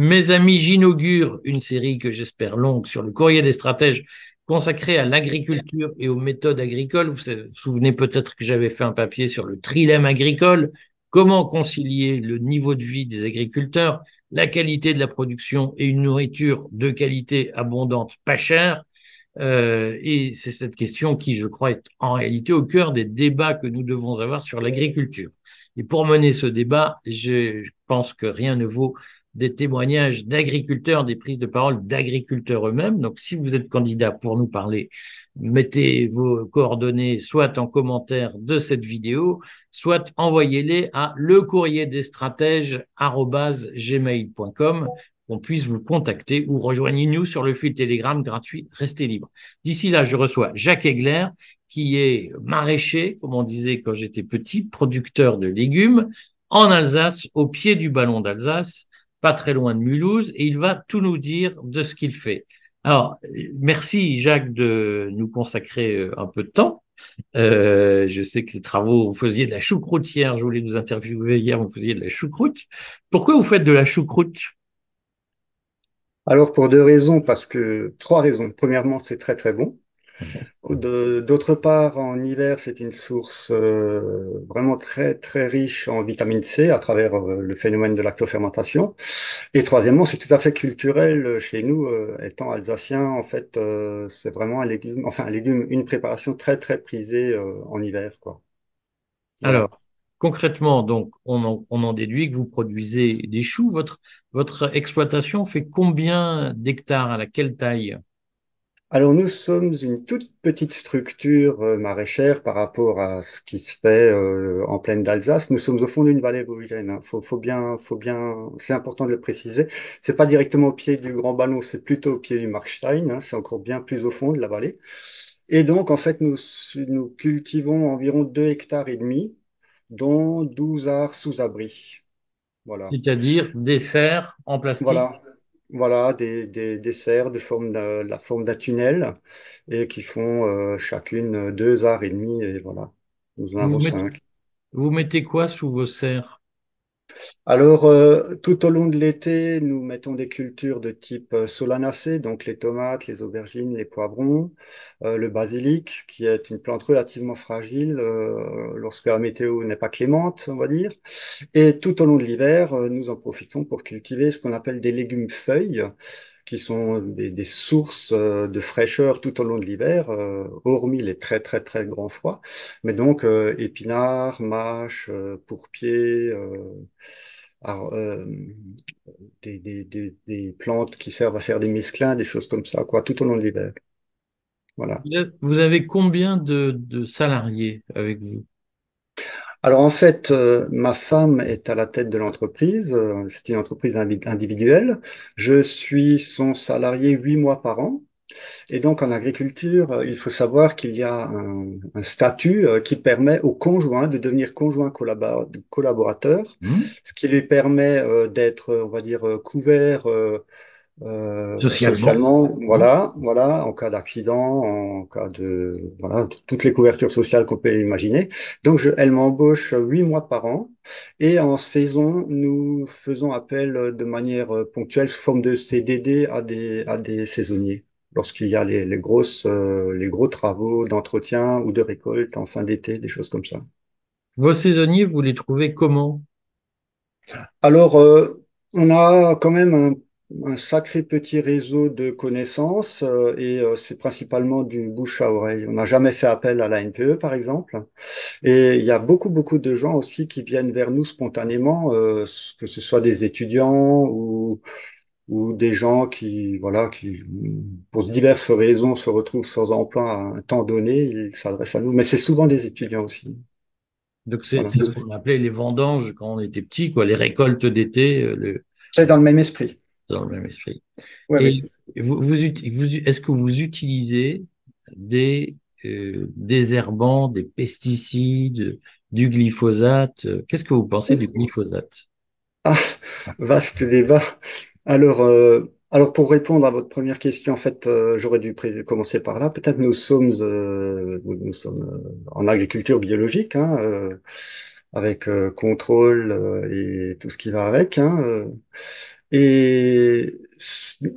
Mes amis, j'inaugure une série que j'espère longue sur le courrier des stratèges consacrée à l'agriculture et aux méthodes agricoles. Vous vous souvenez peut-être que j'avais fait un papier sur le trilemme agricole, comment concilier le niveau de vie des agriculteurs, la qualité de la production et une nourriture de qualité abondante, pas chère? Euh, et c'est cette question qui, je crois, est en réalité au cœur des débats que nous devons avoir sur l'agriculture. Et pour mener ce débat, je pense que rien ne vaut des témoignages d'agriculteurs, des prises de parole d'agriculteurs eux-mêmes. Donc, si vous êtes candidat pour nous parler, mettez vos coordonnées soit en commentaire de cette vidéo, soit envoyez-les à le courrier des stratèges gmail.com qu'on puisse vous contacter ou rejoignez-nous sur le fil Telegram gratuit Restez libre. D'ici là, je reçois Jacques Egler, qui est maraîcher, comme on disait quand j'étais petit, producteur de légumes en Alsace, au pied du ballon d'Alsace pas très loin de Mulhouse, et il va tout nous dire de ce qu'il fait. Alors, merci Jacques de nous consacrer euh, un peu de temps. Euh, je sais que les travaux, vous faisiez de la choucroute hier, je voulais vous interviewer hier, vous faisiez de la choucroute. Pourquoi vous faites de la choucroute? Alors, pour deux raisons, parce que, trois raisons. Premièrement, c'est très très bon. D'autre part, en hiver, c'est une source euh, vraiment très très riche en vitamine C à travers euh, le phénomène de lactofermentation. Et troisièmement, c'est tout à fait culturel chez nous, euh, étant alsacien. En fait, c'est vraiment un légume, enfin un légume, une préparation très très prisée en hiver, quoi. Alors, concrètement, donc, on en, déduit que vous produisez des choux. Votre votre exploitation fait combien d'hectares? À quelle taille? Alors nous sommes une toute petite structure euh, maraîchère par rapport à ce qui se fait euh, en plaine d'Alsace. Nous sommes au fond d'une vallée vosgienne. Hein. Faut, faut bien, faut bien, c'est important de le préciser. C'est pas directement au pied du Grand Ballon, c'est plutôt au pied du Markstein. Hein. C'est encore bien plus au fond de la vallée. Et donc en fait nous nous cultivons environ 2 hectares et demi, dont 12 arts sous abri. Voilà. C'est-à-dire des serres en plastique. Voilà. Voilà, des, des, serres de forme de, la forme d'un tunnel et qui font euh, chacune deux arts et demi et voilà. Nous en avons cinq. Vous mettez quoi sous vos serres? Alors, euh, tout au long de l'été, nous mettons des cultures de type euh, solanacée, donc les tomates, les aubergines, les poivrons, euh, le basilic, qui est une plante relativement fragile lorsque la météo n'est pas clémente, on va dire. Et tout au long de l'hiver, nous en profitons pour cultiver ce qu'on appelle des légumes feuilles, qui sont des, sources de fraîcheur tout au long de l'hiver, hormis les très très très grands froids. Mais donc épinards, mâches, pourpiers, euh, des, plantes qui servent à faire des mesclins, des choses comme ça, quoi, tout au long de l'hiver. Voilà. Vous avez combien de salariés avec vous? Alors en fait, euh, ma femme est à la tête de l'entreprise. Euh, c'est une entreprise individuelle. Je suis son salarié huit mois par an. Et donc en agriculture, euh, il faut savoir qu'il y a un, statut qui permet aux conjoints de devenir conjoints collaborateurs, mmh. ce qui lui permet d'être, on va dire, couvert socialement. voilà, voilà, en cas d'accident, en cas de, voilà, toutes les couvertures sociales qu'on peut imaginer. Donc, je, elle m'embauche huit mois par an, et en saison, nous faisons appel de manière ponctuelle sous forme de CDD à des à des saisonniers lorsqu'il y a les, grosses, euh, les gros travaux d'entretien ou de récolte en fin d'été, des choses comme ça. Vos saisonniers, vous les trouvez comment? Alors, euh, on a quand même un, sacré petit réseau de connaissances euh, et c'est principalement du bouche à oreille. On n'a jamais fait appel à la NPE, par exemple. Et il y a beaucoup, beaucoup de gens aussi qui viennent vers nous spontanément, que ce soit des étudiants ou ou des gens qui, voilà, qui, pour diverses raisons, se retrouvent sans emploi à un temps donné, ils s'adressent à nous. Mais c'est souvent des étudiants aussi. Donc c'est ce qu'on appelait les vendanges quand on était petit, quoi, les récoltes d'été. Euh, le... C'est dans le même esprit. Dans le même esprit. Et vous, vous, est-ce que vous utilisez des euh, désherbants, des pesticides, du glyphosate? Qu'est-ce que vous pensez du glyphosate? Ah, vaste débat. Alors, euh, alors pour répondre à votre première question, en fait, euh, j'aurais dû commencer par là. Peut-être nous sommes, euh, nous sommes en agriculture biologique, hein, avec contrôle et tout ce qui va avec. Hein, Et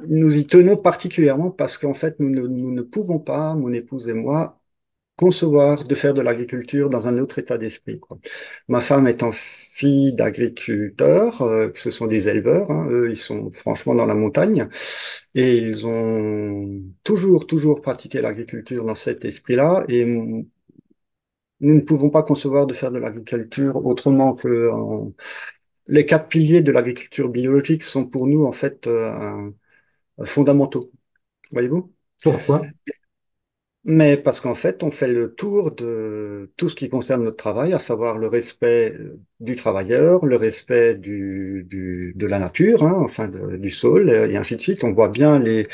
nous y tenons particulièrement parce qu'en fait, nous ne, nous ne pouvons pas, mon épouse et moi, concevoir de faire de l'agriculture dans un autre état d'esprit. Ma femme étant fille d'agriculteurs, euh, ce sont des éleveurs, hein, eux, ils sont franchement dans la montagne, et ils ont toujours, toujours pratiqué l'agriculture dans cet esprit-là, et nous ne pouvons pas concevoir de faire de l'agriculture autrement que en... les quatre piliers de l'agriculture biologique sont pour nous en fait euh, fondamentaux. Voyez-vous? Pourquoi? Mais parce qu'en fait, on fait le tour de tout ce qui concerne notre travail, à savoir le respect du travailleur, le respect du, du de la nature, hein, enfin du sol, et ainsi de suite. On voit bien les,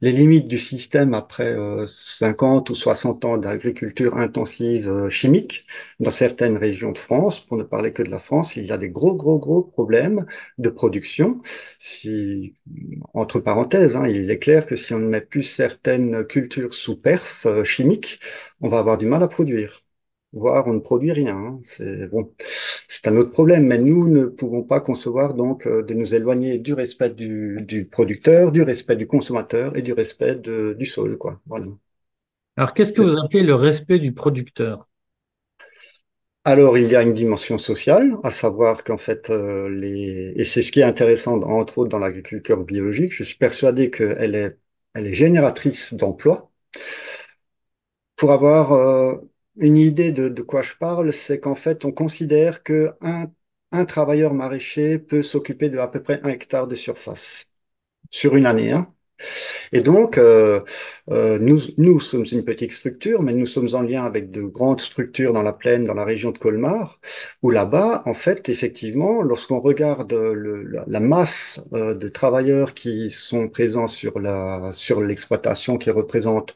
les limites du système après euh, 50 ou 60 ans d'agriculture intensive euh, chimique dans certaines régions de France. Pour ne parler que de la France, il y a des gros, gros, gros problèmes de production. Si, entre parenthèses, hein, il est clair que si on ne met plus certaines cultures sous perf euh, chimique, on va avoir du mal à produire. Voire on ne produit rien. hein. C'est bon, c'est un autre problème. Mais nous ne pouvons pas concevoir donc euh, de nous éloigner du respect du, du producteur, du respect du consommateur et du respect de- du sol, quoi. Voilà. Alors, qu'est-ce que vous appelez le respect du producteur? Alors, il y a une dimension sociale, à savoir qu'en fait, euh, les... et c'est ce qui est intéressant, entre autres, dans l'agriculture biologique, je suis persuadé qu'elle est, elle est génératrice d'emplois. Pour avoir euh, une idée de, de quoi je parle, c'est qu'en fait, on considère que un, un travailleur maraîcher peut s'occuper de à peu près un hectare de surface sur une année, hein. Et donc, euh, euh, nous, nous sommes une petite structure, mais nous sommes en lien avec de grandes structures dans la plaine, dans la région de Colmar, où là-bas, en fait, effectivement, lorsqu'on regarde le- la, masse euh, de travailleurs qui sont présents sur la, sur l'exploitation, qui représente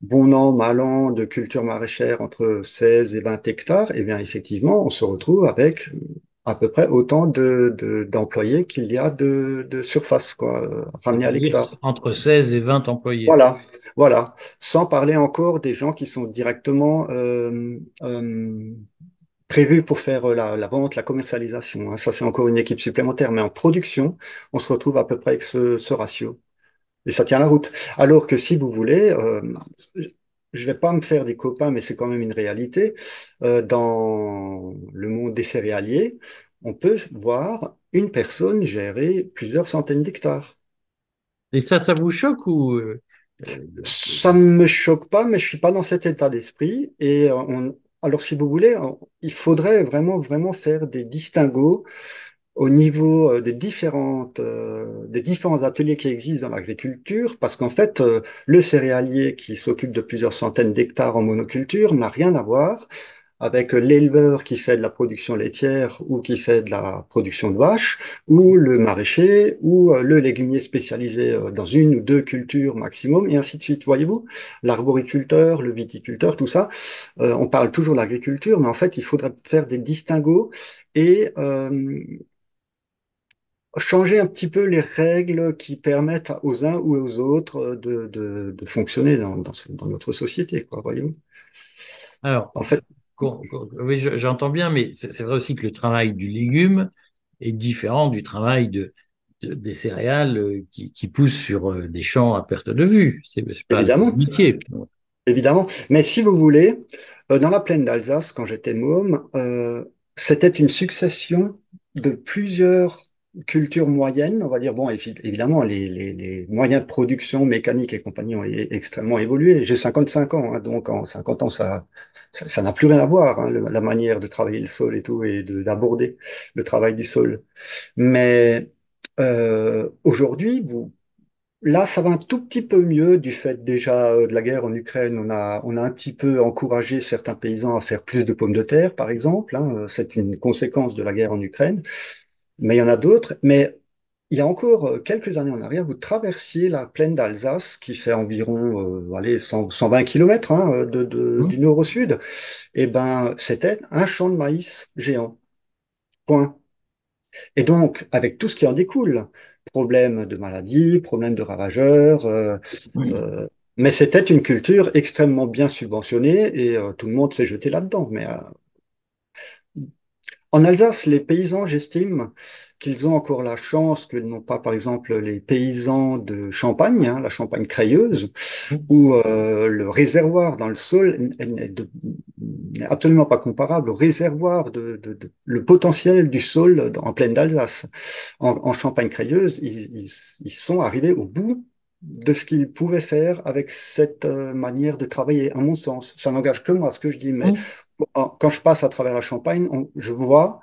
bon an, mal an de culture maraîchère entre 16 et 20 hectares, eh bien, effectivement, on se retrouve avec à peu près autant de, de- d'employés qu'il y a de, de surface, quoi, euh, ramené à l'hectare. entre 16 et 20 employés. Voilà, voilà. Sans parler encore des gens qui sont directement euh, euh, prévus pour faire la, la vente, la commercialisation. hein. Ça, c'est encore une équipe supplémentaire. Mais en production, on se retrouve à peu près avec ce, ce ratio. Et ça tient la route. Alors que si vous voulez, euh, je vais pas me faire des copains, mais c'est quand même une réalité. euh, dans le monde des céréaliers, on peut voir une personne gérer plusieurs centaines d'hectares. Et ça, ça vous choque ou euh, Ça ne me choque pas, mais je suis pas dans cet état d'esprit. Et euh, on- alors, si vous voulez, il faudrait vraiment, vraiment faire des distinguos au niveau euh, des différentes, euh, des différents ateliers qui existent dans l'agriculture, parce qu'en fait, euh, le céréalier qui s'occupe de plusieurs centaines d'hectares en monoculture n'a rien à voir avec l'éleveur qui fait de la production laitière ou qui fait de la production de vaches, ou le maraîcher, ou euh, le légumier spécialisé euh, dans une ou deux cultures maximum, et ainsi de suite. Voyez-vous, l'arboriculteur, le viticulteur, tout ça, euh, on parle toujours de l'agriculture, mais en fait, il faudrait faire des distinguos et euh, changer un petit peu les règles qui permettent aux uns ou aux autres de, de, de fonctionner dans, dans, notre société, quoi, voyez-vous. alors, En fait, oui, je- j'entends bien, mais c'est vrai aussi que le travail du légume est différent du travail de, de- des céréales euh, qui, qui poussent sur euh, des champs à perte de vue. C'est pas le évidemment, métier. évidemment. Mais si vous voulez, euh, dans la plaine d'Alsace, quand j'étais môme, euh, c'était une succession de plusieurs cultures moyennes, on va dire. Bon, évi- évidemment, les, les, les moyens de production mécanique et compagnie ont extrêmement évolué. J'ai 55 ans, hein, donc en 50 ans, ça, ça, n'a plus rien à voir, hein, la manière de travailler le sol et tout, et de, d'aborder le travail du sol. Mais euh, aujourd'hui, vous, là, ça va un tout petit peu mieux du fait déjà euh, de la guerre en Ukraine. On a, on a un petit peu encouragé certains paysans à faire plus de pommes de terre, par exemple. hein. Euh, C'est une conséquence de la guerre en Ukraine. Mais il y en a d'autres. Mais il y a encore euh, quelques années en arrière, vous traversiez la plaine d'Alsace, qui fait environ euh, allez, 100, 120 kilomètres hein, de, de- Hum. du nord au sud. Et ben, c'était un champ de maïs géant. Point. Et donc, avec tout ce qui en découle, problème de maladie, problème de ravageurs, euh, euh, mais c'était une culture extrêmement bien subventionnée et euh, tout le monde s'est jeté là-dedans. Mais euh, en Alsace, les paysans, j'estime, qu'ils ont encore la chance que n'ont pas, par exemple, les paysans de Champagne, hein, la Champagne crayeuse, mmh. où euh, le réservoir dans le sol n'est absolument pas comparable au réservoir de, de, de, le potentiel du sol en plaine d'Alsace. En, en, Champagne crayeuse, ils, ils, ils sont arrivés au bout de ce qu'ils pouvaient faire avec cette euh, manière de travailler, à mon sens. Ça n'engage que moi ce que je dis, mais quand je passe à travers la Champagne, je vois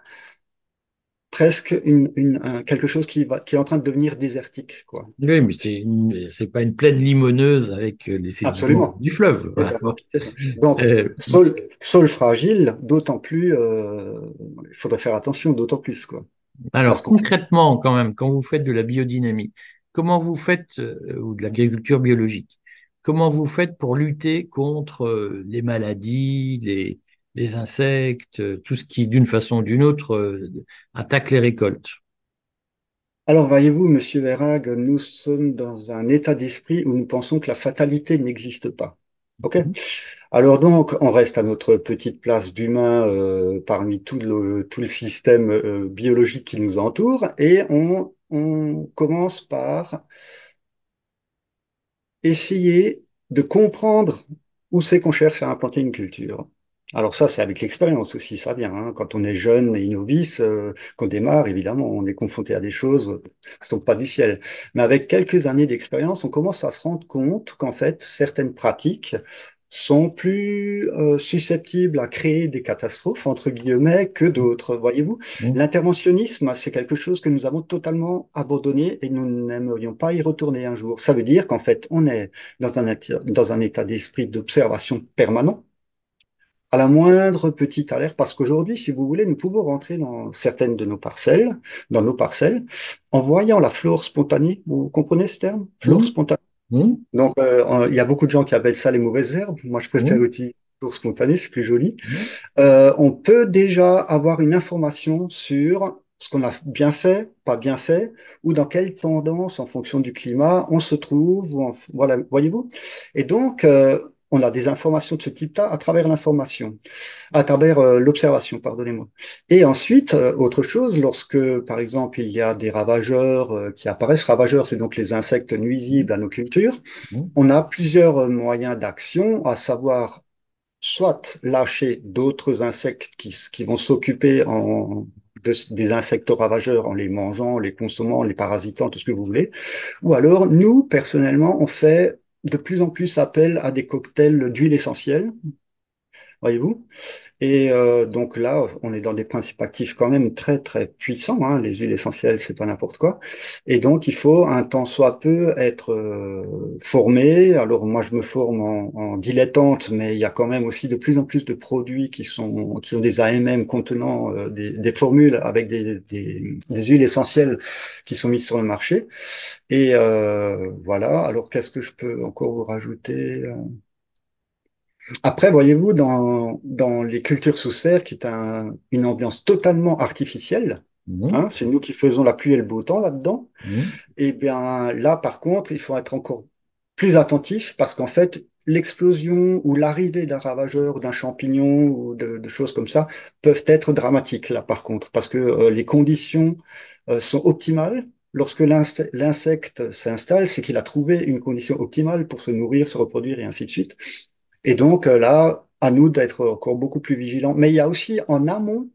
presque une, une, quelque chose qui, va, qui est en train de devenir désertique. Quoi. Oui, mais c'est c'est pas une plaine limoneuse avec les sédiments du fleuve. Donc, euh, sol, sol, fragile, d'autant plus, euh, il faudrait faire attention, d'autant plus. Quoi. Alors, concrètement, quand même, quand vous faites de la biodynamie, comment vous faites, euh, ou de l'agriculture biologique, comment vous faites pour lutter contre euh, les maladies, les, les insectes, tout ce qui, d'une façon ou d'une autre, euh, attaque les récoltes Alors, voyez-vous, Monsieur Verhag, nous sommes dans un état d'esprit où nous pensons que la fatalité n'existe pas. OK? Mhm. Alors donc, on reste à notre petite place d'humain euh, parmi tout le, tout le système euh, biologique qui nous entoure et on, on commence par essayer de comprendre où c'est qu'on cherche à implanter une culture. Alors ça, c'est avec l'expérience aussi, ça vient. Hein. Quand on est jeune et novice, euh, qu'on démarre, évidemment, on est confronté à des choses qui ne sont pas du ciel. Mais avec quelques années d'expérience, on commence à se rendre compte qu'en fait, certaines pratiques sont plus euh, susceptibles à créer des catastrophes, entre guillemets, que d'autres. Voyez-vous, mmh. l'interventionnisme, c'est quelque chose que nous avons totalement abandonné et nous n'aimerions pas y retourner un jour. Ça veut dire qu'en fait, on est dans un, dans un état d'esprit d'observation permanent à la moindre petite alerte, parce qu'aujourd'hui, si vous voulez, nous pouvons rentrer dans certaines de nos parcelles, dans nos parcelles, en voyant la flore spontanée. Vous comprenez ce terme? Flore mmh. spontanée. Mmh. Donc, euh, il y a beaucoup de gens qui appellent ça les mauvaises herbes. Moi, je préfère utiliser flore spontanée, c'est plus joli. Euh, on peut déjà avoir une information sur ce qu'on a bien fait, pas bien fait, ou dans quelle tendance, en fonction du climat, on se trouve. voilà, voyez-vous? Et donc, euh, on a des informations de ce type-là à travers l'information, à travers euh, l'observation, pardonnez-moi. Et ensuite, euh, autre chose, lorsque, par exemple, il y a des ravageurs euh, qui apparaissent, ravageurs, c'est donc les insectes nuisibles à nos cultures, mmh. on a plusieurs moyens d'action, à savoir soit lâcher d'autres insectes qui, qui vont s'occuper en, des insectes ravageurs en les mangeant, les consommant, les parasitant, tout ce que vous voulez. Ou alors, nous, personnellement, on fait de plus en plus appel à des cocktails d'huile essentielle, voyez-vous. Et euh, donc là, on est dans des principes actifs quand même très très puissants. Hein. Les huiles essentielles, c'est pas n'importe quoi. Et donc, il faut un temps soit peu être euh, formé. Alors moi, je me forme en, dilettante, mais il y a quand même aussi de plus en plus de produits qui sont qui ont des AMM contenant euh, des, des, formules avec des, des, des, huiles essentielles qui sont mises sur le marché. Et voilà. Alors, qu'est-ce que je peux encore vous rajouter après, voyez-vous, dans, dans les cultures sous serre, qui est un, une ambiance totalement artificielle, mmh. hein, c'est nous qui faisons la pluie et le beau temps là-dedans, mmh. et eh bien là, par contre, il faut être encore plus attentif parce qu'en fait, l'explosion ou l'arrivée d'un ravageur, d'un champignon ou de, de, choses comme ça peuvent être dramatiques là, par contre, parce que euh, les conditions euh, sont optimales. Lorsque l'insecte s'installe, c'est qu'il a trouvé une condition optimale pour se nourrir, se reproduire et ainsi de suite. Et donc euh, là, à nous d'être encore beaucoup plus vigilants. Mais il y a aussi en amont,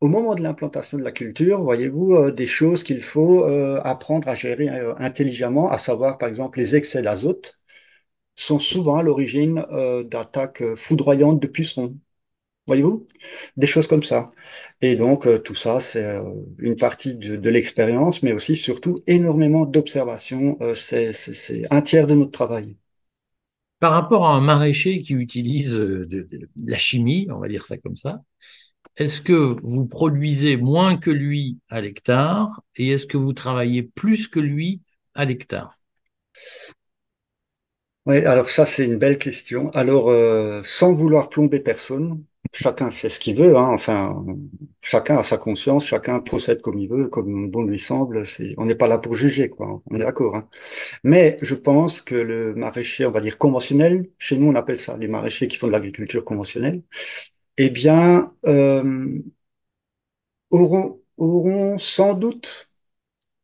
au moment de l'implantation de la culture, voyez-vous, euh, des choses qu'il faut euh, apprendre à gérer intelligemment, à savoir par exemple les excès d'azote sont souvent à l'origine d'attaques foudroyantes de pucerons. Voyez-vous? Des choses comme ça. Et donc, tout ça, c'est une partie de, de l'expérience, mais aussi, surtout, énormément d'observation. c'est un tiers de notre travail. Par rapport à un maraîcher qui utilise euh, la chimie, on va dire ça comme ça, est-ce que vous produisez moins que lui à l'hectare et est-ce que vous travaillez plus que lui à l'hectare? Oui, alors ça c'est une belle question. Alors, euh, sans vouloir plomber personne, chacun fait ce qu'il veut, hein. enfin, chacun a sa conscience, chacun procède comme il veut, comme bon lui semble. On n'est pas là pour juger, quoi. On est d'accord. Hein. Mais je pense que le maraîcher, on va dire conventionnel, chez nous on appelle ça les maraîchers qui font de l'agriculture conventionnelle, eh bien, euh, auront auront sans doute,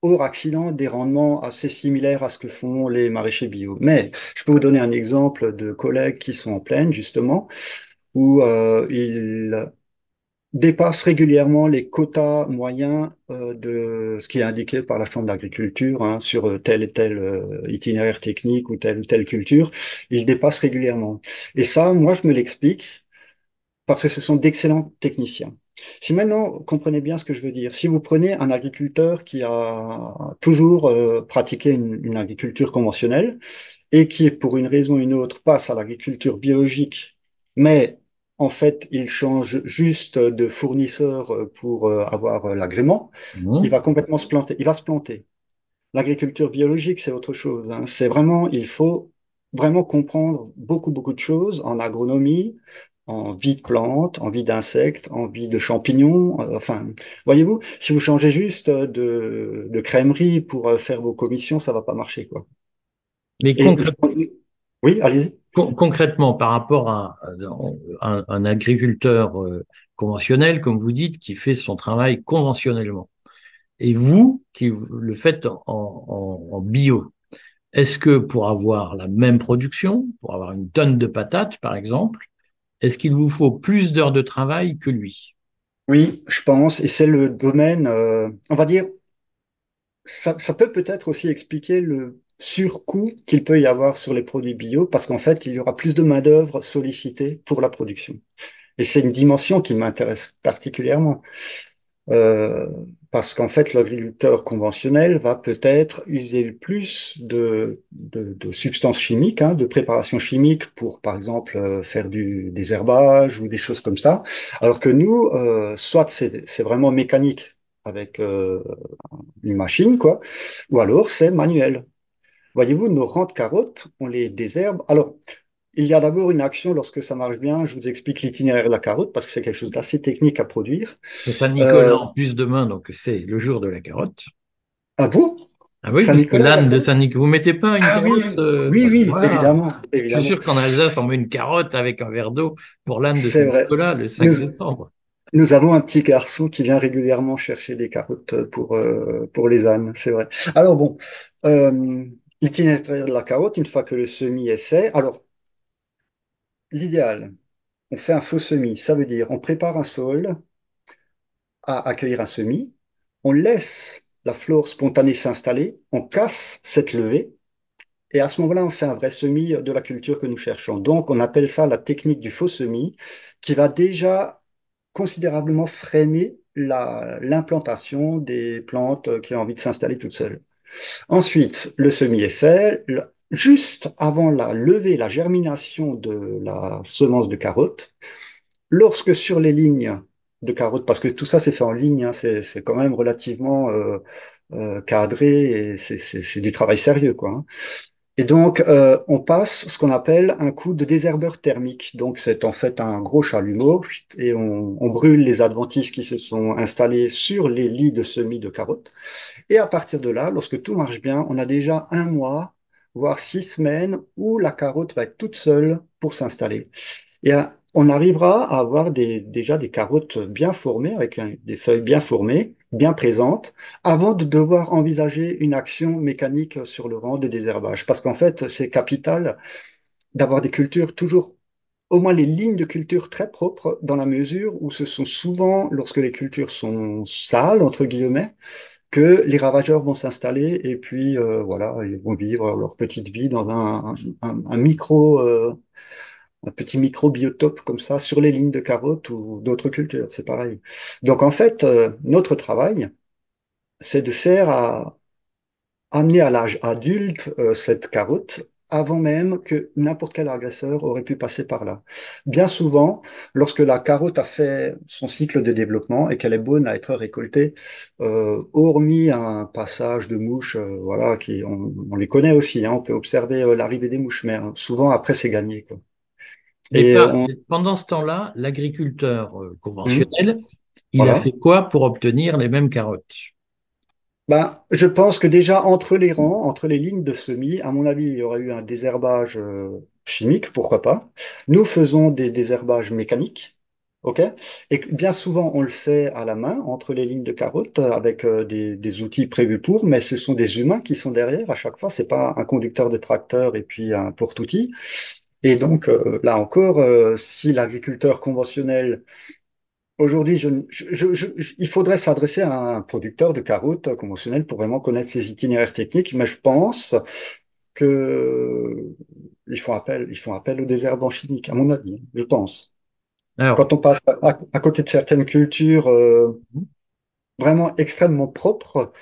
hors accident, des rendements assez similaires à ce que font les maraîchers bio. Mais je peux vous donner un exemple de collègues qui sont en plaine, justement, où euh, ils dépassent régulièrement les quotas moyens euh, de ce qui est indiqué par la Chambre d'agriculture hein, sur euh, tel et tel itinéraire technique ou telle ou telle culture. Ils dépassent régulièrement. Et ça, moi, je me l'explique parce que ce sont d'excellents techniciens. Si maintenant, comprenez bien ce que je veux dire, si vous prenez un agriculteur qui a toujours pratiqué une, agriculture conventionnelle et qui, pour une raison ou une autre, passe à l'agriculture biologique, mais en fait, il change juste de fournisseur pour euh, avoir euh, l'agrément, Mmh. il va complètement se planter. Il va se planter. L'agriculture biologique, c'est autre chose. hein. C'est vraiment, il faut vraiment comprendre beaucoup, beaucoup de choses en agronomie, en vie de plantes, en vie d'insectes, en vie de champignons. euh, enfin, voyez-vous, si vous changez juste de, de crèmerie pour faire vos commissions, ça va pas marcher, quoi. Mais Et oui, allez-y. Con- concrètement, par rapport à, un, agriculteur euh, conventionnel, comme vous dites, qui fait son travail conventionnellement, et vous qui le faites en, bio, est-ce que pour avoir la même production, pour avoir une tonne de patates, par exemple, est-ce qu'il vous faut plus d'heures de travail que lui? Oui, je pense, et c'est le domaine, euh, on va dire, ça peut peut-être aussi expliquer le surcoût qu'il peut y avoir sur les produits bio, parce qu'en fait, il y aura plus de main-d'œuvre sollicitée pour la production. Et c'est une dimension qui m'intéresse particulièrement, euh, parce qu'en fait, l'agriculteur conventionnel va peut-être user plus de, substances chimiques, hein, de préparations chimiques pour, par exemple, euh, faire du désherbage ou des choses comme ça, alors que nous, euh, soit c'est vraiment mécanique avec une machine, quoi, ou alors c'est manuel. Voyez-vous, nos rangs de carottes, on les désherbe. Alors, il y a d'abord une action lorsque ça marche bien. Je vous explique l'itinéraire de la carotte parce que c'est quelque chose d'assez technique à produire. C'est Saint-Nicolas Euh, en plus demain, donc c'est le jour de la carotte. à vous? Ah oui, l'âne de. Saint-Nicolas, vous mettez pas une Ah oui, carotte euh, oui, oui, voilà. évidemment, Je suis évidemment. sûr qu'en Alsace, on met une carotte avec un verre d'eau pour l'âne de. Saint-Nicolas le 5 Nous, décembre. nous avons un petit garçon qui vient régulièrement chercher des carottes pour, euh, pour les ânes, c'est vrai. Alors bon, l'itinéraire de la carotte, une fois que le semis est fait, alors l'idéal, on fait un faux semis. Ça veut dire on prépare un sol à accueillir un semis, on laisse la flore spontanée s'installer, on casse cette levée, et à ce moment-là, on fait un vrai semis de la culture que nous cherchons. Donc, on appelle ça la technique du faux semis, qui va déjà considérablement freiner la- l'implantation des plantes qui ont envie de s'installer toutes seules. Ensuite, le semis est fait. Juste avant la levée, la germination de la semence de carotte, lorsque sur les lignes de carottes, parce que tout ça c'est fait en ligne, hein, c'est quand même relativement euh, euh, cadré et c'est du travail sérieux, quoi. hein. Et donc, euh, on passe ce qu'on appelle un coup de désherbeur thermique. Donc, c'est en fait un gros chalumeau et on, brûle les adventices qui se sont installés sur les lits de semis de carottes. Et à partir de là, lorsque tout marche bien, on a déjà un mois, voire six semaines où la carotte va être toute seule pour s'installer. Et euh, on arrivera à avoir déjà des carottes bien formées, avec des feuilles bien formées, bien présentes, avant de devoir envisager une action mécanique sur le rang de désherbage. Parce qu'en fait, c'est capital d'avoir des cultures toujours, au moins les lignes de culture très propres, dans la mesure où ce sont souvent, lorsque les cultures sont sales, entre guillemets, que les ravageurs vont s'installer et puis euh, voilà, ils vont vivre leur petite vie dans un, un- un micro, euh, un petit microbiotope comme ça sur les lignes de carottes ou d'autres cultures, c'est pareil. Donc en fait, euh, notre travail, c'est de faire à, amener à l'âge adulte euh, cette carotte avant même que n'importe quel agresseur aurait pu passer par là. Bien souvent, lorsque la carotte a fait son cycle de développement et qu'elle est bonne à être récoltée, euh, hormis un passage de mouches, euh, voilà, qui on, on les connaît aussi, hein, on peut observer euh, l'arrivée des mouches mères. Souvent après c'est gagné, quoi. Mais Et on, pendant ce temps-là, l'agriculteur euh, conventionnel, il a fait quoi pour obtenir les mêmes carottes? Ben, je pense que déjà entre les rangs, entre les lignes de semis, à mon avis, il y aurait eu un désherbage euh, chimique, pourquoi pas. Nous faisons des désherbages mécaniques, OK? Et bien souvent, on le fait à la main, entre les lignes de carottes, avec euh, des, des outils prévus pour, mais ce sont des humains qui sont derrière à chaque fois. C'est pas un conducteur de tracteur et puis un porte-outil. Et donc, euh, là encore, euh, si l'agriculteur conventionnel, aujourd'hui, je, je- je- il faudrait s'adresser à un producteur de carottes conventionnel pour vraiment connaître ses itinéraires techniques, mais je pense que ils font appel, ils font appel aux désherbants chimiques, à mon avis, je pense. Alors, Quand on passe à, à côté de certaines cultures euh, vraiment extrêmement propres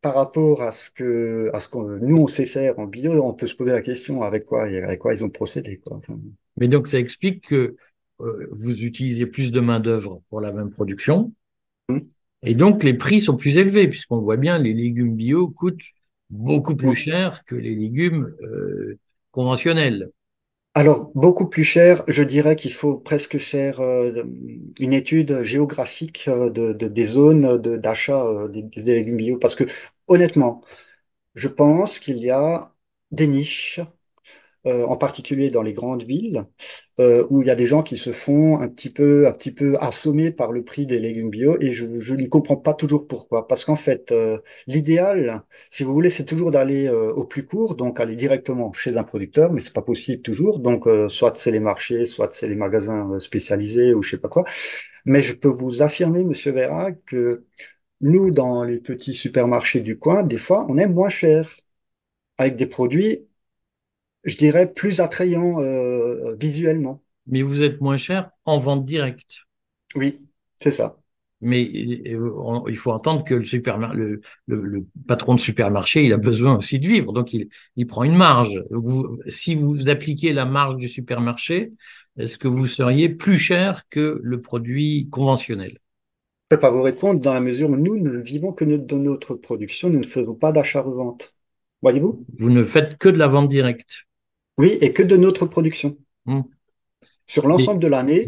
par rapport à ce que, à ce que nous on sait faire en bio, on peut se poser la question avec quoi, avec quoi ils ont procédé, quoi. Enfin, mais donc ça explique que euh, vous utilisez plus de main-d'œuvre pour la même production, hmm. et donc les prix sont plus élevés, puisqu'on voit bien les légumes bio coûtent beaucoup plus cher que les légumes euh, conventionnels. Alors, beaucoup plus cher, je dirais qu'il faut presque faire euh, une étude géographique euh, de, de- des zones d'achat euh, des légumes bio, parce que honnêtement, je pense qu'il y a des niches euh, en particulier dans les grandes villes, euh, où il y a des gens qui se font un petit peu, un petit peu assommer par le prix des légumes bio, et je, je ne comprends pas toujours pourquoi. Parce qu'en fait, euh, l'idéal, si vous voulez, c'est toujours d'aller au plus court, donc aller directement chez un producteur, mais c'est pas possible toujours. Donc, soit c'est les marchés, soit c'est les magasins spécialisés ou je sais pas quoi. Mais je peux vous affirmer, Monsieur Vera, que nous, dans les petits supermarchés du coin, des fois, on est moins cher avec des produits je dirais, plus attrayant euh, visuellement. Mais vous êtes moins cher en vente directe. Oui, c'est ça. Mais il faut entendre que le, supermar- le, le, le patron de supermarché, il a besoin aussi de vivre, donc il, il prend une marge. Donc vous- si vous appliquez la marge du supermarché, est-ce que vous seriez plus cher que le produit conventionnel? Je ne peux pas vous répondre dans la mesure où nous ne vivons que de notre production, nous ne faisons pas d'achat-revente. Voyez-vous? Vous ne faites que de la vente directe. Oui, et que de notre production. Hmm. Sur l'ensemble de l'année,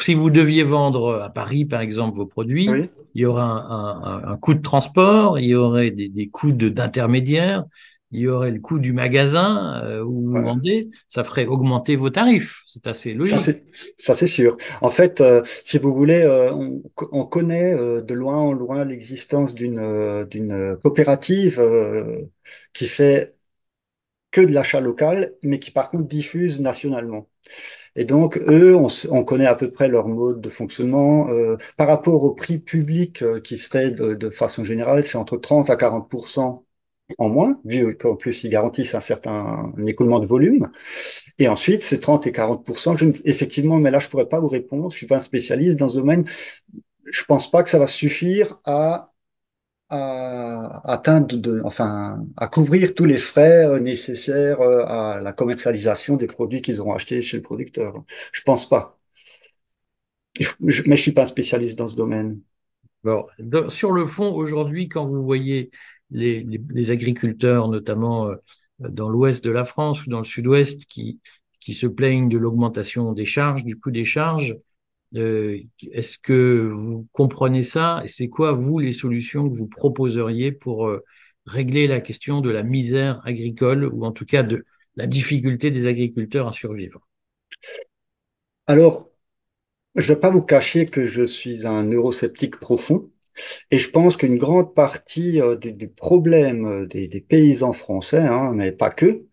si vous deviez vendre à Paris, par exemple, vos produits, oui, il y aura un, un- un coût de transport, il y aurait des, des coûts d'intermédiaire, il y aurait le coût du magasin euh, où vous vendez, ça ferait augmenter vos tarifs. C'est assez logique. ça, c'est sûr. En fait, euh, si vous voulez, euh, on, on connaît de loin en loin l'existence d'une coopérative qui fait que de l'achat local, mais qui par contre diffuse nationalement. Et donc, eux, on, on connaît à peu près leur mode de fonctionnement. Euh, par rapport au prix public euh, qui se fait de, de façon générale, c'est entre 30 à 40% en moins, vu qu'en plus, ils garantissent un certain écoulement de volume. Et ensuite, c'est 30 et 40% je, Effectivement, mais là, je pourrais pas vous répondre. Je suis pas un spécialiste dans ce domaine. Je pense pas que ça va suffire à à atteindre enfin, à couvrir tous les frais euh, nécessaires euh, à la commercialisation des produits qu'ils auront achetés chez le producteur. Je pense pas. Mais je suis pas un spécialiste dans ce domaine. Sur le fond, aujourd'hui, quand vous voyez les, les- les agriculteurs, notamment euh, dans l'ouest de la France ou dans le sud-ouest, qui, qui se plaignent de l'augmentation des charges, du coût des charges, euh, est-ce que vous comprenez ça? Et c'est quoi, vous, les solutions que vous proposeriez pour euh, régler la question de la misère agricole ou en tout cas de la difficulté des agriculteurs à survivre? Alors, je vais pas vous cacher que je suis un eurosceptique profond. Et je pense qu'une grande partie euh, des, des problèmes euh, des, des paysans français, hein, mais pas que,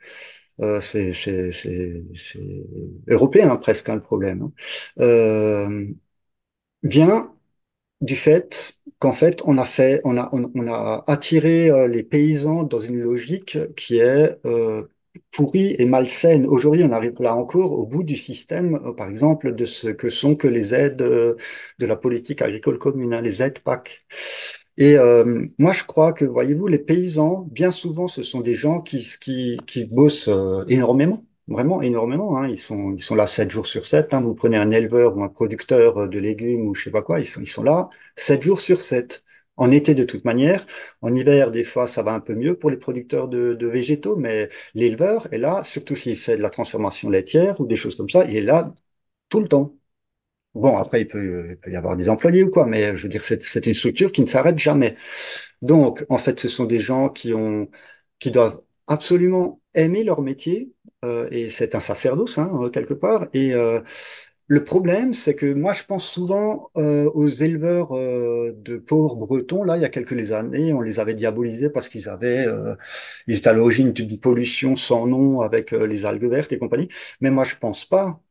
euh, c'est européen presque hein, le problème, hein, euh, vient du fait qu'en fait, on a fait, on a, attiré euh, les paysans dans une logique qui est pourrie et malsaine. Aujourd'hui, on arrive là encore au bout du système, par exemple, de ce que sont que les aides de la politique agricole commune, hein, les aides PAC. Et euh, moi, je crois que, voyez-vous, les paysans, bien souvent, ce sont des gens qui, qui, qui bossent euh, énormément, vraiment énormément. Hein. Ils sont, ils sont là 7 jours sur 7. Hein. Vous prenez un éleveur ou un producteur de légumes ou je sais pas quoi, ils sont, ils sont là 7 jours sur 7. En été, de toute manière. En hiver, des fois, ça va un peu mieux pour les producteurs de, de végétaux, mais l'éleveur est là, surtout s'il fait de la transformation laitière ou des choses comme ça, il est là tout le temps. Bon, après, il peut, il peut y avoir des employés ou quoi, mais je veux dire, c'est une structure qui ne s'arrête jamais. Donc, en fait, ce sont des gens qui ont, qui doivent absolument aimer leur métier, euh, et c'est un sacerdoce, hein, quelque part. Et euh, le problème, c'est que moi, je pense souvent euh, aux éleveurs euh, de porcs bretons. Là, il y a quelques années, on les avait diabolisés parce qu'ils avaient, euh, ils étaient à l'origine d'une pollution sans nom avec les algues vertes et compagnie. Mais moi, je pense pas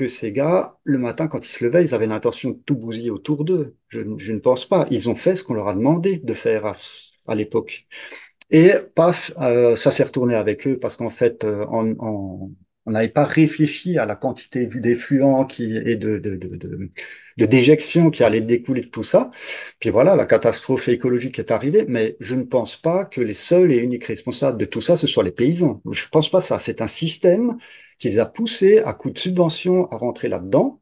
que ces gars, le matin, quand ils se levaient, ils avaient l'intention de tout bousiller autour d'eux. Je, ne pense pas. Ils ont fait ce qu'on leur a demandé de faire à, l'époque. Et paf, ça s'est retourné avec eux parce qu'en fait, en on n'avait pas réfléchi à la quantité d'effluents et de, de, de, de, déjection qui allait découler de tout ça. Puis voilà, la catastrophe écologique est arrivée, mais je ne pense pas que les seuls et uniques responsables de tout ça, ce soient les paysans. Je ne pense pas ça. C'est un système qui les a poussés à coup de subvention à rentrer là-dedans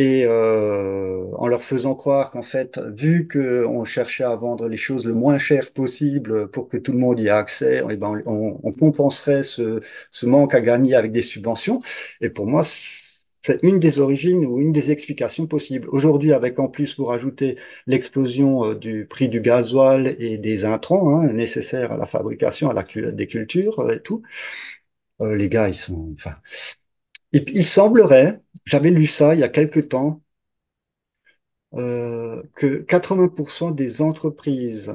et euh, en leur faisant croire qu'en fait, vu qu'on cherchait à vendre les choses le moins cher possible pour que tout le monde y ait accès, eh ben, on, compenserait ce, manque à gagner avec des subventions. Et pour moi, c'est une des origines ou une des explications possibles. Aujourd'hui, avec en plus, vous rajoutez l'explosion euh, du prix du gasoil et des intrants hein, nécessaires à la fabrication, à la, des cultures et tout, euh, les gars, ils sont... et il semblerait, j'avais lu ça il y a quelque temps, euh, que 80% des entreprises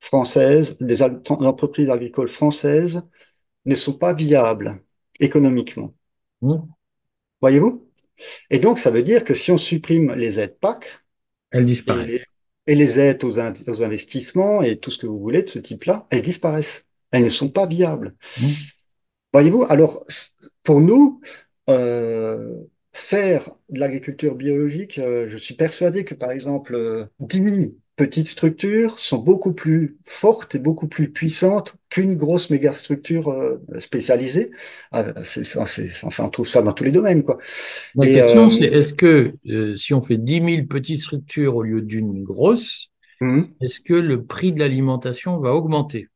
françaises, des entreprises agricoles françaises ne sont pas viables économiquement. Mmh. Voyez-vous? Et donc, ça veut dire que si on supprime les aides PAC, elles disparaissent. Et les, aides aux, investissements et tout ce que vous voulez de ce type-là, elles disparaissent. Elles ne sont pas viables. Mmh. Voyez-vous? Alors, pour nous, euh, faire de l'agriculture biologique, euh, je suis persuadé que par exemple, euh, 10 petites structures sont beaucoup plus fortes et beaucoup plus puissantes qu'une grosse méga structure euh, spécialisée. Ah, c'est, enfin, on trouve ça dans tous les domaines. Quoi. La question, c'est est-ce que si on fait 10 000 petites structures au lieu d'une grosse, hum. est-ce que le prix de l'alimentation va augmenter?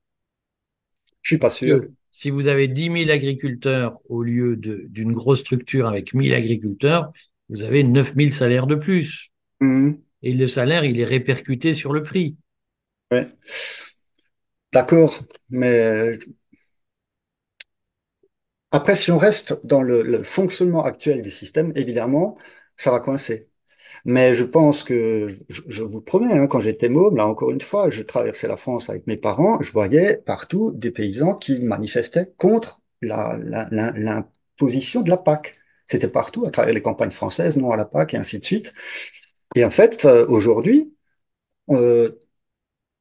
Je suis pas sûr si vous avez 10 000 agriculteurs au lieu d'une grosse structure avec 1000 agriculteurs, vous avez 9 000 salaires de plus. Mmh. Et le salaire, il est répercuté sur le prix. Ouais. D'accord, mais après, si on reste dans le fonctionnement actuel du système, évidemment, ça va coincer. Mais je pense que, je, vous promets, hein, quand j'étais môme, là encore une fois, je traversais la France avec mes parents, je voyais partout des paysans qui manifestaient contre l'imposition de la PAC. C'était partout, à travers les campagnes françaises, non à la PAC, et ainsi de suite. Et en fait, euh, aujourd'hui, euh,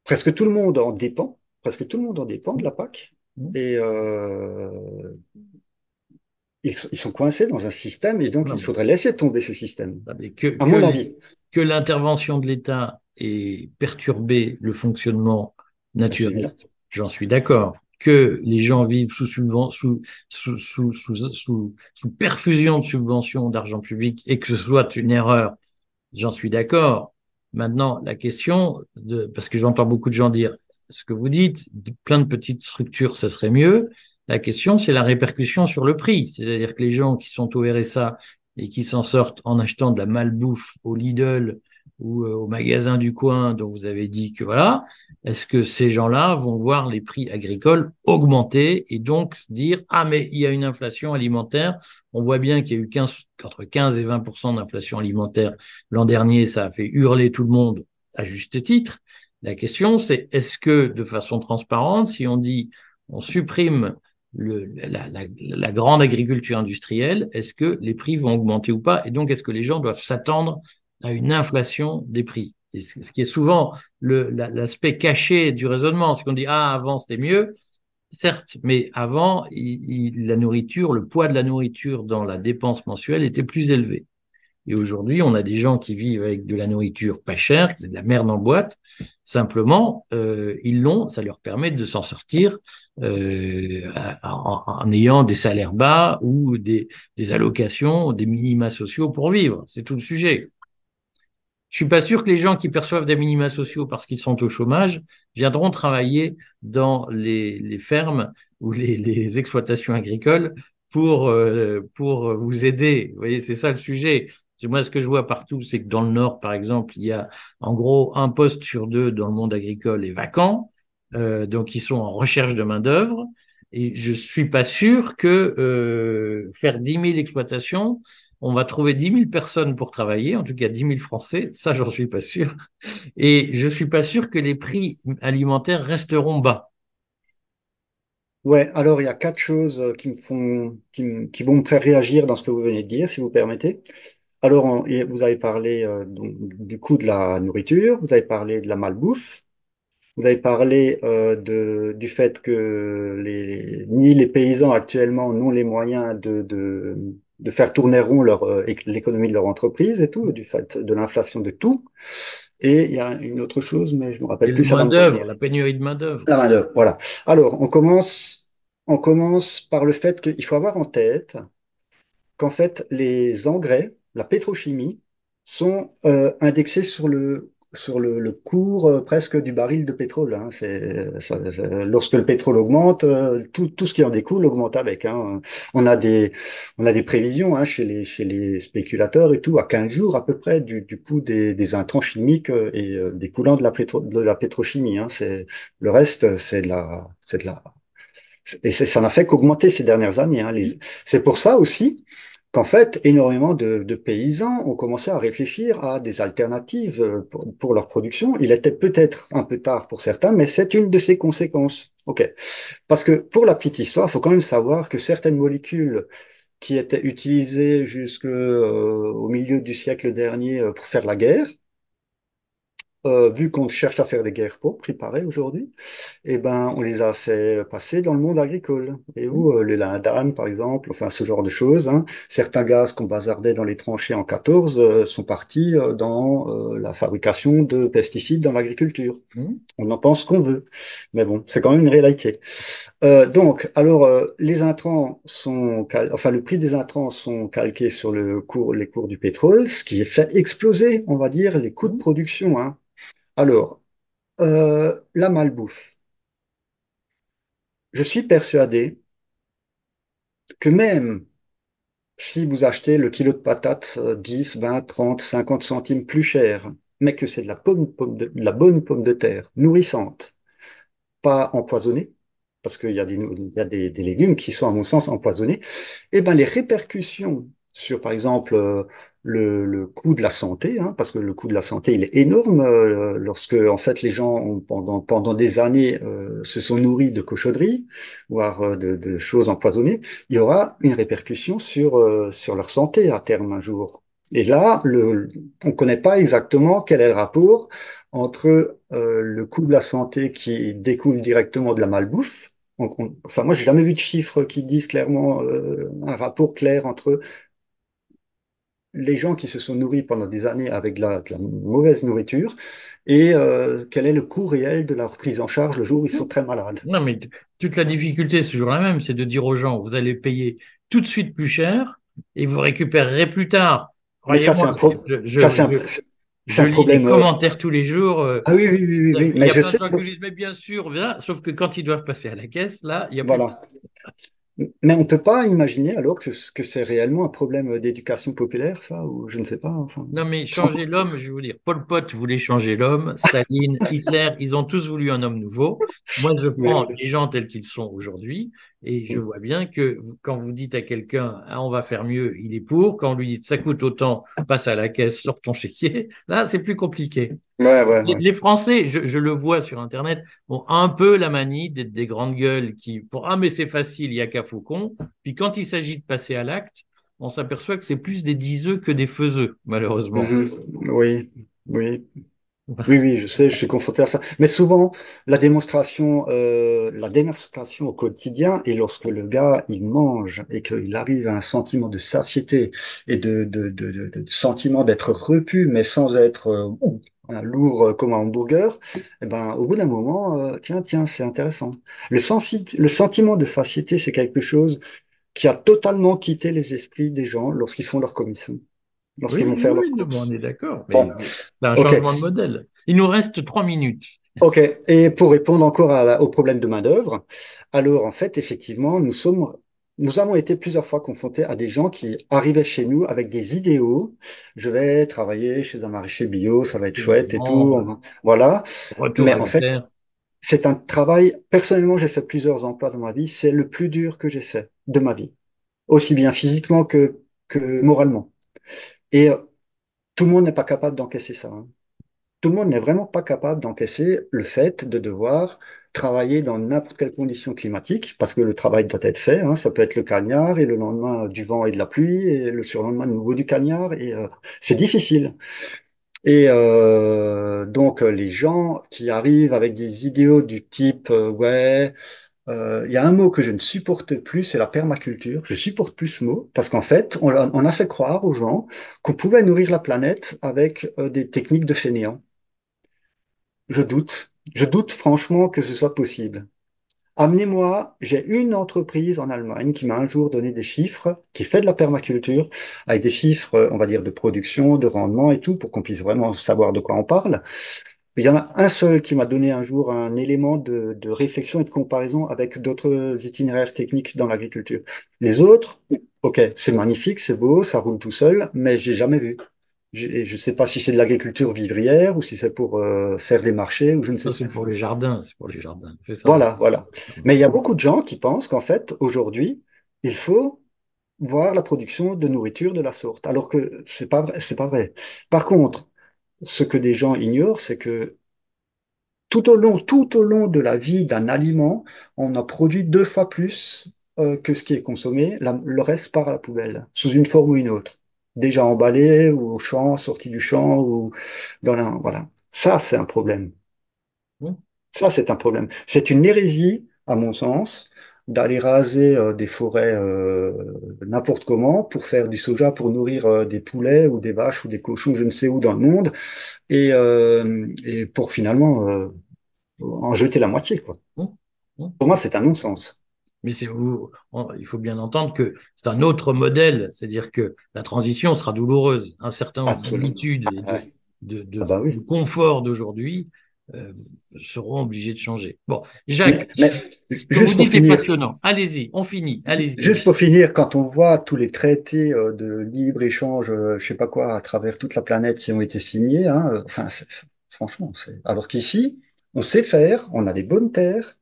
presque tout le monde en dépend, presque tout le monde en dépend de la PAC. Et euh, ils, sont coincés dans un système et donc il faudrait laisser tomber ce système. que, à mon avis. Que l'intervention de l'État ait perturbé le fonctionnement naturel, j'en suis d'accord. Que les gens vivent sous, sous, sous, sous, sous, sous perfusion de subventions d'argent public et que ce soit une erreur, j'en suis d'accord. Maintenant, la question, de, parce que j'entends beaucoup de gens dire ce que vous dites, plein de petites structures, ça serait mieux. La question, c'est la répercussion sur le prix. C'est-à-dire que les gens qui sont au RSA et qui s'en sortent en achetant de la malbouffe au Lidl ou euh, au magasin du coin dont vous avez dit que voilà, est-ce que ces gens-là vont voir les prix agricoles augmenter et donc dire ah mais il y a une inflation alimentaire, on voit bien qu'il y a eu 15, entre 15 et 20% d'inflation alimentaire l'an dernier, ça a fait hurler tout le monde à juste titre. La question c'est est-ce que de façon transparente, si on dit on supprime la, grande agriculture industrielle, est-ce que les prix vont augmenter ou pas? Et donc, est-ce que les gens doivent s'attendre à une inflation des prix? Ce qui est souvent l'aspect caché du raisonnement, c'est qu'on dit ah avant c'était mieux, certes, mais avant la nourriture, le poids de la nourriture dans la dépense mensuelle était plus élevé. Et aujourd'hui, on a des gens qui vivent avec de la nourriture pas chère, c'est de la merde en boîte. Simplement, euh, ils l'ont, ça leur permet de s'en sortir euh, en, ayant des salaires bas ou des, allocations, des minima sociaux pour vivre. C'est tout le sujet. Je suis pas sûr que les gens qui perçoivent des minima sociaux parce qu'ils sont au chômage viendront travailler dans les, fermes ou les, les, exploitations agricoles pour euh, pour vous aider. Vous voyez, c'est ça le sujet. Moi, ce que je vois partout, c'est que dans le Nord, par exemple, il y a en gros un poste sur deux dans le monde agricole est vacant. Euh, donc ils sont en recherche de main d'œuvre. Et je suis pas sûr que euh, faire 10 000 exploitations, on va trouver 10 000 personnes pour travailler, en tout cas 10 000 Français, ça j'en suis pas sûr. Et je suis pas sûr que les prix alimentaires resteront bas. Ouais, alors il y a quatre choses euh, qui me font, qui, vont me faire réagir dans ce que vous venez de dire, si vous permettez. Alors, vous avez parlé euh, du coût de la nourriture, vous avez parlé de la malbouffe, vous avez parlé euh, de, du fait que les, ni les paysans actuellement n'ont les moyens de, de, de faire tourner rond leur, l'économie de leur entreprise et tout, du fait de l'inflation de tout. Et il y a une autre chose, mais je me rappelle plus. La main-d'œuvre, la pénurie de main-d'œuvre. La main-d'œuvre, voilà. Alors, on commence, on commence par le fait qu'il faut avoir en tête qu'en fait, les engrais, la pétrochimie, sont euh, indexés sur le sur le, cours euh, presque du baril de pétrole. Hein. C'est, lorsque le pétrole augmente, euh, tout, tout, ce qui en découle augmente avec. Hein. On, a des, on a des prévisions hein, chez, les, chez les spéculateurs et tout, à 15 jours à peu près du, du coût des, intrants chimiques euh, et des coulants de la, pétro, de la pétrochimie. Le reste, c'est de la... C'est de la et ça n'a fait qu'augmenter ces dernières années. C'est pour ça aussi qu'en fait, énormément de, paysans ont commencé à réfléchir à des alternatives euh, pour, leur production. Il était peut-être un peu tard pour certains, mais c'est une de ses conséquences. OK. Parce que pour la petite histoire, il faut quand même savoir que certaines molécules qui étaient utilisées jusqu'au euh, milieu du siècle dernier euh, pour faire la guerre, euh, vu qu'on cherche à faire des guerres pour préparer aujourd'hui, eh ben, on les a fait passer dans le monde agricole. Et où euh, les lindanes, par exemple, enfin ce genre de choses. Hein. Certains gaz qu'on bazardait dans les tranchées en 14 euh, sont partis dans la fabrication de pesticides dans l'agriculture. Mmh. On en pense qu'on veut, mais bon, c'est quand même une réalité. donc, alors, les intrants sont, enfin, le prix des intrants sont calqués sur le cours, les cours du pétrole, ce qui fait exploser, on va dire, les coûts de production. Hein. Alors, euh, la malbouffe. Je suis persuadé que même si vous achetez le kilo de patates 10, 20, 30, 50 centimes plus cher, mais que c'est de la, bonne pomme de terre, nourrissante, pas empoisonnée, parce qu'il y a, des, y a des, légumes qui sont, à mon sens, empoisonnés, eh ben, les répercussions sur, par exemple, euh, le, coût de la santé, hein, parce que le coût de la santé, il est énorme euh, lorsque, en fait, les gens, ont, pendant, pendant des années, euh, se sont nourris de cochonneries, voire de, choses empoisonnées, il y aura une répercussion sur, sur leur santé à terme un jour. Et là, le, on ne connaît pas exactement quel est le rapport entre le coût de la santé qui découle directement de la malbouffe, enfin, moi, j'ai jamais vu de chiffres qui disent clairement un rapport clair entre les gens qui se sont nourris pendant des années avec de la, mauvaise nourriture et euh, quel est le coût réel de leur prise en charge le jour où ils sont très malades. Non, mais toute la difficulté, c'est toujours la même, c'est de dire aux gens, vous allez payer tout de suite plus cher et vous récupérerez plus tard. Mais ça, c'est un, problème. Je lis des euh, commentaires tous les jours. Euh, ah oui, oui, oui, oui. mais je sais. mais bien sûr, sauf que quand ils doivent passer à la caisse, là, il y a voilà. Mais on ne peut pas imaginer alors que, c'est réellement un problème d'éducation populaire, ça, ou je ne sais pas. Enfin, non, mais changer l'homme, je vais vous dire, Pol Pot voulait changer l'homme, Staline, Hitler, ils ont tous voulu un homme nouveau. Moi, je prends les gens tels qu'ils sont aujourd'hui, et je vois bien que quand vous dites à quelqu'un, ah, on va faire mieux, il est pour. Quand on lui dit, ça coûte autant, passe à la caisse, sort ton chéquier. Là, c'est plus compliqué. les, Français, je, le vois sur Internet, ont un peu la manie d'être des grandes gueules qui, pour, ah, mais c'est facile, il y a qu'à Faucon. Puis quand il s'agit de passer à l'acte, on s'aperçoit que c'est plus des diseux que des faiseux, malheureusement. Mm-hmm. Oui, oui. Oui, oui, je sais, je suis confronté à ça. Mais souvent, la démonstration, euh, la démonstration au quotidien, et lorsque le gars, il mange et qu'il arrive à un sentiment de satiété et de, de, de, de, sentiment d'être repu, mais sans être euh, lourd comme un hamburger, eh ben, au bout d'un moment, euh, tiens, tiens, c'est intéressant. Le, le sentiment de satiété, c'est quelque chose qui a totalement quitté les esprits des gens lorsqu'ils font leur commission lorsqu'ils vont faire oui, on est d'accord. Mais un changement de modèle. Il nous reste trois minutes. OK. Et pour répondre encore au problème de main-d'œuvre, alors en fait, effectivement, nous sommes. Nous avons été plusieurs fois confrontés à des gens qui arrivaient chez nous avec des idéaux. Je vais travailler chez un maraîcher bio, ça va être chouette et tout. Voilà. Mais en fait, c'est un travail. Personnellement, j'ai fait plusieurs emplois dans ma vie. C'est le plus dur que j'ai fait de ma vie, aussi bien physiquement que, que moralement. Et tout le monde n'est pas capable d'encaisser ça. Hein. Tout le monde n'est vraiment pas capable d'encaisser le fait de devoir travailler dans n'importe quelle condition climatique, parce que le travail doit être fait. Hein. Ça peut être le cagnard, et le lendemain du vent et de la pluie, et le surlendemain de nouveau du cagnard, et euh, c'est difficile. Et euh, donc les gens qui arrivent avec des idéaux du type euh, ouais, il y a un mot que je ne supporte plus, c'est la permaculture. Je supporte plus ce mot parce qu'en fait, on a, fait croire aux gens qu'on pouvait nourrir la planète avec des techniques de fainéants. Je doute. Je doute franchement que ce soit possible. Amenez-moi, j'ai une entreprise en Allemagne qui m'a un jour donné des chiffres, qui fait de la permaculture, avec des chiffres, on va dire, de production, de rendement et tout, pour qu'on puisse vraiment savoir de quoi on parle. Il y en a un seul qui m'a donné un jour un élément de, de réflexion et de comparaison avec d'autres itinéraires techniques dans l'agriculture. Les autres, ok, c'est magnifique, c'est beau, ça roule tout seul, mais j'ai jamais vu. Je ne sais pas si c'est de l'agriculture vivrière ou si c'est pour euh, faire des marchés ou je ne sais pas. C'est pour les jardins, c'est pour les jardins. Ça. Voilà, voilà. Mais il y a beaucoup de gens qui pensent qu'en fait, aujourd'hui, il faut voir la production de nourriture de la sorte, alors que c'est pas vrai, c'est pas vrai. Par contre, ce que des gens ignorent, c'est que tout au long, tout au long de la vie d'un aliment, on a produit deux fois plus euh, que ce qui est consommé, le reste part à la poubelle, sous une forme ou une autre déjà emballé ou au champ, sorti du champ ou dans la, voilà. Ça, c'est un problème. Ça, c'est un problème. C'est une hérésie, à mon sens, d'aller raser euh, des forêts euh, n'importe comment pour faire du soja, pour nourrir euh, des poulets ou des vaches ou des cochons, je ne sais où dans le monde, et, et pour finalement en jeter la moitié. Quoi. Pour moi, c'est un non-sens. Mais c'est vous, il faut bien entendre que c'est un autre modèle, c'est-à-dire que la transition sera douloureuse. Un certain nombre d'habitudes et de, de, ah bah confort d'aujourd'hui euh, seront obligés de changer. Bon, Jacques, ce que vous dites est passionnant. Allez-y, on finit. Allez-y. Juste pour finir, quand on voit tous les traités euh, de libre échange, euh, je sais pas quoi, à travers toute la planète qui ont été signés, hein, enfin, franchement, alors qu'ici, on sait faire, on a des bonnes terres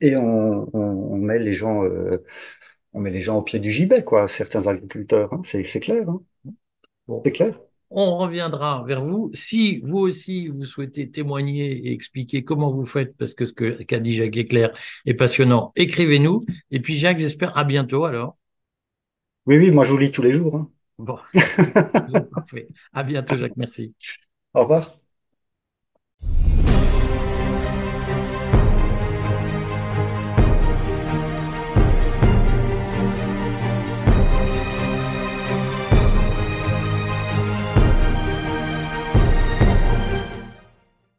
et on, met les gens, euh, on met les gens au pied du gibet, quoi. Certains agriculteurs, hein. c'est clair. Hein. c'est clair. On reviendra vers vous. Si vous aussi vous souhaitez témoigner et expliquer comment vous faites, parce que ce qu'a dit Jacques Éclair est passionnant, écrivez-nous. Et puis Jacques, j'espère à bientôt alors. Oui, oui, moi je vous lis tous les jours. Hein. Bon, parfait. À bientôt Jacques, merci. Au revoir.